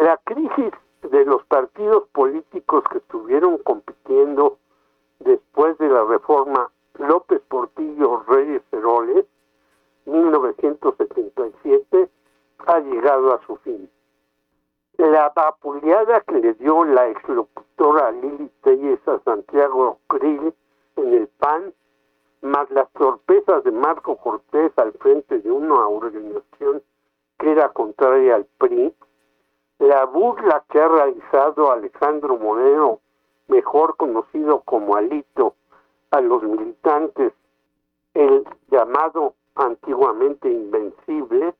La crisis de los partidos políticos que estuvieron compitiendo después de la reforma López Portillo Reyes Heroles, 1977, ha llegado a su fin. La vapuleada que le dio la exlocutora Lili Telles a Santiago Krill en el PAN, más las torpezas de Marco Cortés al frente de una organización que era contraria al PRI, la burla que ha realizado Alejandro Moreno, mejor conocido como Alito, a los militantes, el llamado antiguamente invencible,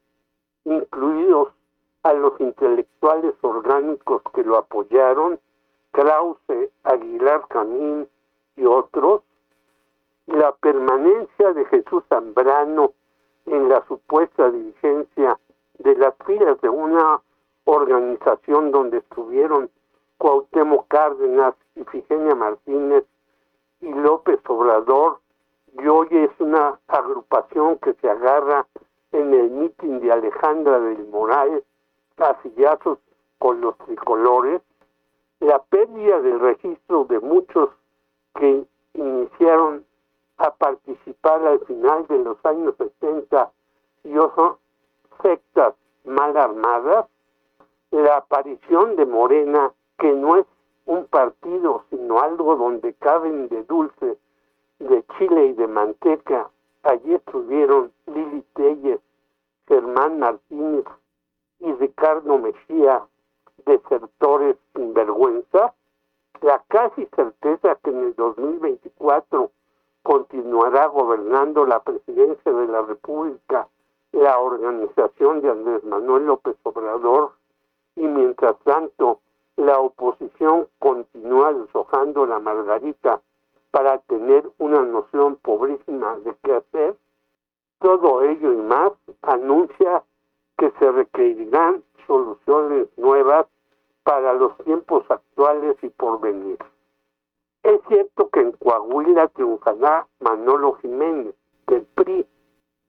incluidos a los intelectuales orgánicos que lo apoyaron, Krause, Aguilar Camín y otros, la permanencia de Jesús Zambrano en la supuesta dirigencia de las filas de una organización donde estuvieron Cuauhtémoc Cárdenas, Ifigenia Martínez y López Obrador, y hoy es una agrupación que se agarra en el mitin de Alejandra del Moral a sillazos con los tricolores, la pérdida del registro de muchos que iniciaron a participar al final de los años 70 y son sectas mal armadas, la aparición de Morena, que no es un partido, sino algo donde caben de dulce, de chile y de manteca. Allí estuvieron Lili Telles, Germán Martínez y Ricardo Mejía, desertores sin vergüenza. La casi certeza que en el 2024 continuará gobernando la presidencia de la República la organización de Andrés Manuel López Obrador y mientras tanto la oposición continúa deshojando la margarita para tener una noción pobrísima de qué hacer, todo ello y más anuncia que se requerirán soluciones nuevas para los tiempos actuales y por venir. Es cierto que en Coahuila triunfará Manolo Jiménez del PRI,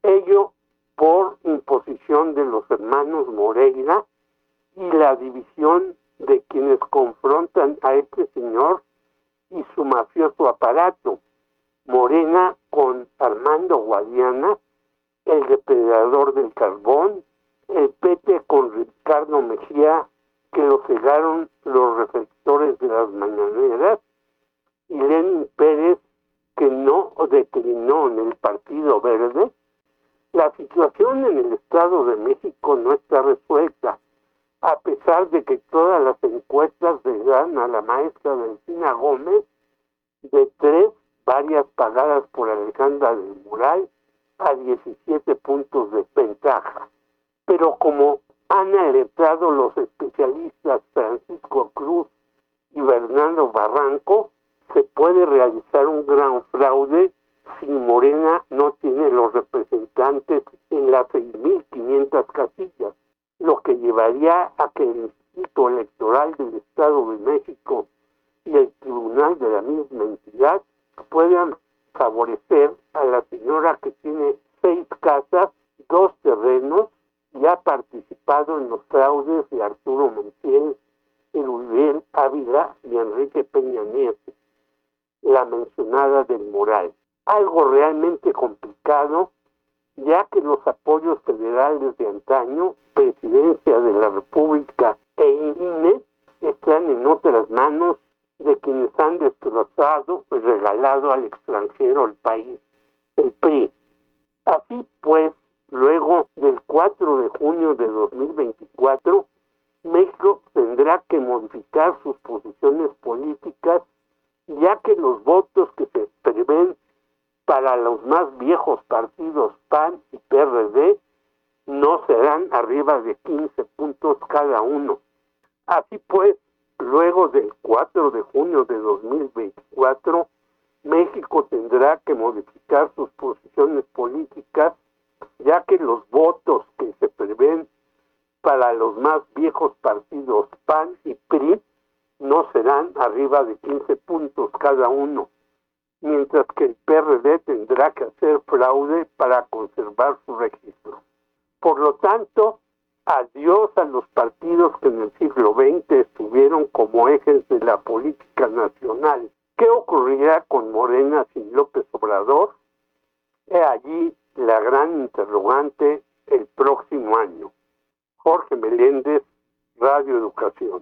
ello por imposición de los hermanos Moreira y la división de quienes confrontan a este señor y su mafioso aparato. Morena con Armando Guadiana, el depredador del carbón, el PT con Ricardo Mejía, que lo cegaron los reflectores de las mañaneras, y Lenin Pérez, que no declinó en el Partido Verde, la situación en el Estado de México no está resuelta a pesar de que todas las encuestas le dan a la maestra Delfina Gómez de tres, varias pagadas por Alejandra del Mural, a 17 puntos de ventaja. Pero como han alertado los especialistas Francisco Cruz y Bernardo Barranco, se puede realizar un gran fraude si Morena no tiene los representantes en las 6.500 casillas lo que llevaría a que el Instituto Electoral del Estado de México y el Tribunal de la misma entidad puedan favorecer a la señora que tiene seis casas, dos terrenos y ha participado en los fraudes de Arturo Montiel, Eludiel Ávila y Enrique Peña Nieto, la mencionada del Moral. Algo realmente complicado ya que los apoyos federales de antaño, Presidencia de la República e INE, están en otras manos de quienes han destrozado y regalado al extranjero el país, el PRI. Así pues, luego del 4 de junio de 2024, México tendrá que modificar sus posiciones políticas, ya que los votos que se prevén para los más viejos partidos PAN y PRD no serán arriba de 15 puntos cada uno. Así pues, luego del 4 de junio de 2024, México tendrá que modificar sus posiciones políticas, ya que los votos que se prevén para los más viejos partidos PAN y PRI no serán arriba de 15 puntos cada uno mientras que el PRD tendrá que hacer fraude para conservar su registro. Por lo tanto, Adiós a los partidos que en el siglo XX estuvieron como ejes de la política nacional. ¿Qué ocurrirá con Morena sin López Obrador? He allí la gran interrogante el próximo año. Jorge Meléndez, Radio Educación.